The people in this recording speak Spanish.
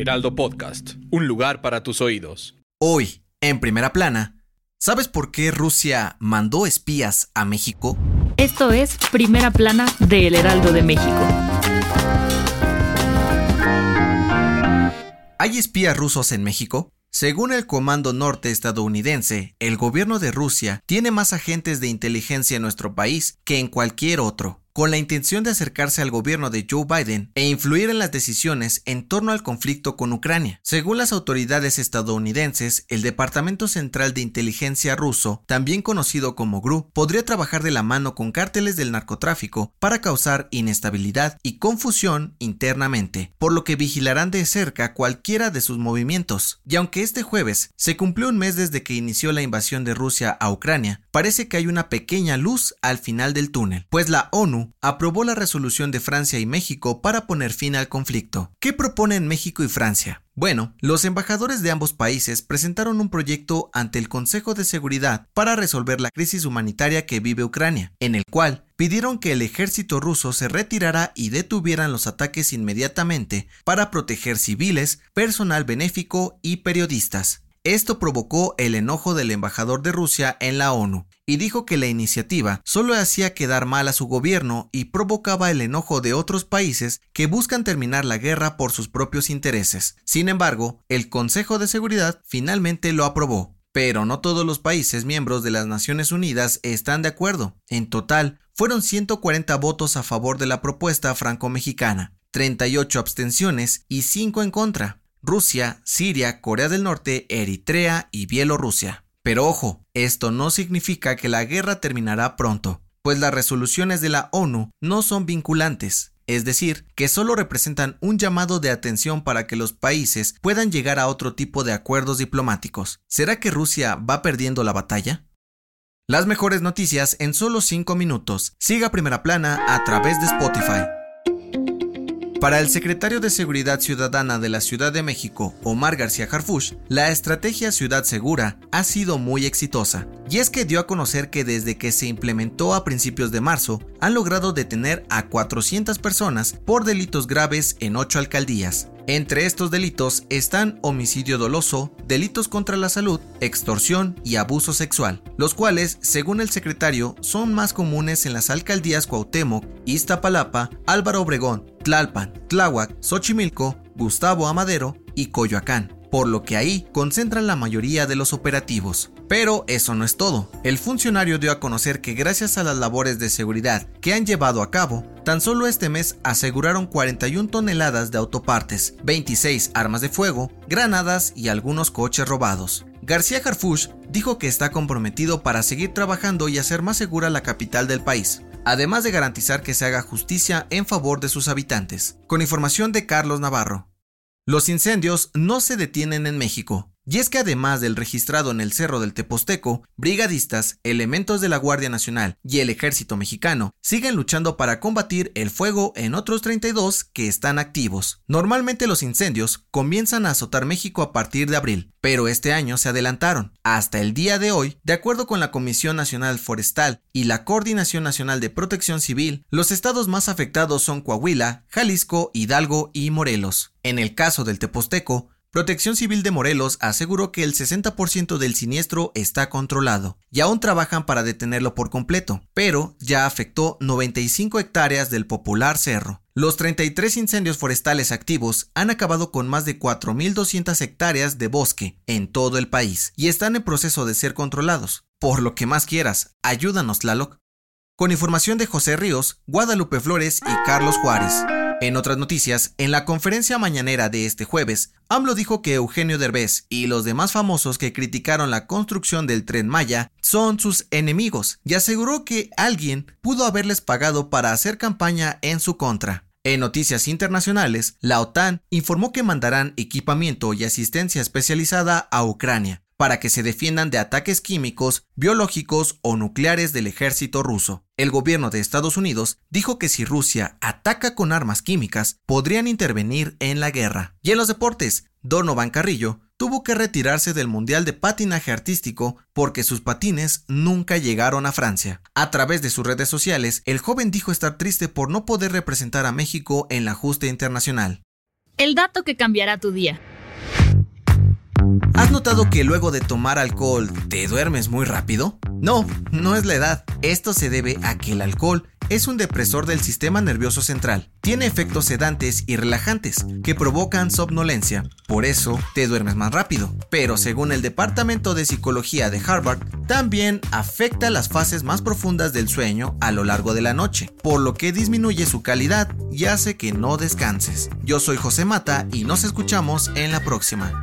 Heraldo Podcast, un lugar para tus oídos. Hoy, en primera plana, ¿sabes por qué Rusia mandó espías a México? Esto es Primera Plana de El Heraldo de México. ¿Hay espías rusos en México? Según el Comando Norte estadounidense, el gobierno de Rusia tiene más agentes de inteligencia en nuestro país que en cualquier otro con la intención de acercarse al gobierno de Joe Biden e influir en las decisiones en torno al conflicto con Ucrania. Según las autoridades estadounidenses, el Departamento Central de Inteligencia ruso, también conocido como GRU, podría trabajar de la mano con cárteles del narcotráfico para causar inestabilidad y confusión internamente, por lo que vigilarán de cerca cualquiera de sus movimientos. Y aunque este jueves se cumplió un mes desde que inició la invasión de Rusia a Ucrania, parece que hay una pequeña luz al final del túnel, pues la ONU aprobó la resolución de Francia y México para poner fin al conflicto. ¿Qué proponen México y Francia? Bueno, los embajadores de ambos países presentaron un proyecto ante el Consejo de Seguridad para resolver la crisis humanitaria que vive Ucrania, en el cual pidieron que el ejército ruso se retirara y detuvieran los ataques inmediatamente para proteger civiles, personal benéfico y periodistas. Esto provocó el enojo del embajador de Rusia en la ONU y dijo que la iniciativa solo hacía quedar mal a su gobierno y provocaba el enojo de otros países que buscan terminar la guerra por sus propios intereses. Sin embargo, el Consejo de Seguridad finalmente lo aprobó. Pero no todos los países miembros de las Naciones Unidas están de acuerdo. En total, fueron 140 votos a favor de la propuesta franco-mexicana, 38 abstenciones y 5 en contra. Rusia, Siria, Corea del Norte, Eritrea y Bielorrusia. Pero ojo, esto no significa que la guerra terminará pronto, pues las resoluciones de la ONU no son vinculantes, es decir, que solo representan un llamado de atención para que los países puedan llegar a otro tipo de acuerdos diplomáticos. ¿Será que Rusia va perdiendo la batalla? Las mejores noticias en solo 5 minutos. Siga Primera Plana a través de Spotify. Para el secretario de Seguridad Ciudadana de la Ciudad de México, Omar García Harfush, la estrategia Ciudad Segura ha sido muy exitosa. Y es que dio a conocer que desde que se implementó a principios de marzo, han logrado detener a 400 personas por delitos graves en 8 alcaldías. Entre estos delitos están homicidio doloso, delitos contra la salud, extorsión y abuso sexual, los cuales, según el secretario, son más comunes en las alcaldías Cuauhtémoc, Iztapalapa, Álvaro Obregón, Tlalpan, Tláhuac, Xochimilco, Gustavo Amadero y Coyoacán por lo que ahí concentran la mayoría de los operativos. Pero eso no es todo. El funcionario dio a conocer que gracias a las labores de seguridad que han llevado a cabo, tan solo este mes aseguraron 41 toneladas de autopartes, 26 armas de fuego, granadas y algunos coches robados. García Harfush dijo que está comprometido para seguir trabajando y hacer más segura la capital del país, además de garantizar que se haga justicia en favor de sus habitantes. Con información de Carlos Navarro. Los incendios no se detienen en México. Y es que además del registrado en el Cerro del Teposteco, brigadistas, elementos de la Guardia Nacional y el Ejército Mexicano siguen luchando para combatir el fuego en otros 32 que están activos. Normalmente los incendios comienzan a azotar México a partir de abril, pero este año se adelantaron. Hasta el día de hoy, de acuerdo con la Comisión Nacional Forestal y la Coordinación Nacional de Protección Civil, los estados más afectados son Coahuila, Jalisco, Hidalgo y Morelos. En el caso del Teposteco, Protección Civil de Morelos aseguró que el 60% del siniestro está controlado y aún trabajan para detenerlo por completo, pero ya afectó 95 hectáreas del popular cerro. Los 33 incendios forestales activos han acabado con más de 4.200 hectáreas de bosque en todo el país y están en proceso de ser controlados. Por lo que más quieras, ayúdanos, Tlaloc. Con información de José Ríos, Guadalupe Flores y Carlos Juárez. En otras noticias, en la conferencia mañanera de este jueves, AMLO dijo que Eugenio Derbez y los demás famosos que criticaron la construcción del tren Maya son sus enemigos y aseguró que alguien pudo haberles pagado para hacer campaña en su contra. En noticias internacionales, la OTAN informó que mandarán equipamiento y asistencia especializada a Ucrania para que se defiendan de ataques químicos, biológicos o nucleares del ejército ruso. El gobierno de Estados Unidos dijo que si Rusia ataca con armas químicas, podrían intervenir en la guerra. Y en los deportes, Donovan Carrillo tuvo que retirarse del Mundial de Patinaje Artístico porque sus patines nunca llegaron a Francia. A través de sus redes sociales, el joven dijo estar triste por no poder representar a México en la justa internacional. El dato que cambiará tu día. ¿Has notado que luego de tomar alcohol te duermes muy rápido? No, no es la edad. Esto se debe a que el alcohol es un depresor del sistema nervioso central. Tiene efectos sedantes y relajantes que provocan somnolencia. Por eso te duermes más rápido. Pero según el Departamento de Psicología de Harvard, también afecta las fases más profundas del sueño a lo largo de la noche, por lo que disminuye su calidad y hace que no descanses. Yo soy José Mata y nos escuchamos en la próxima.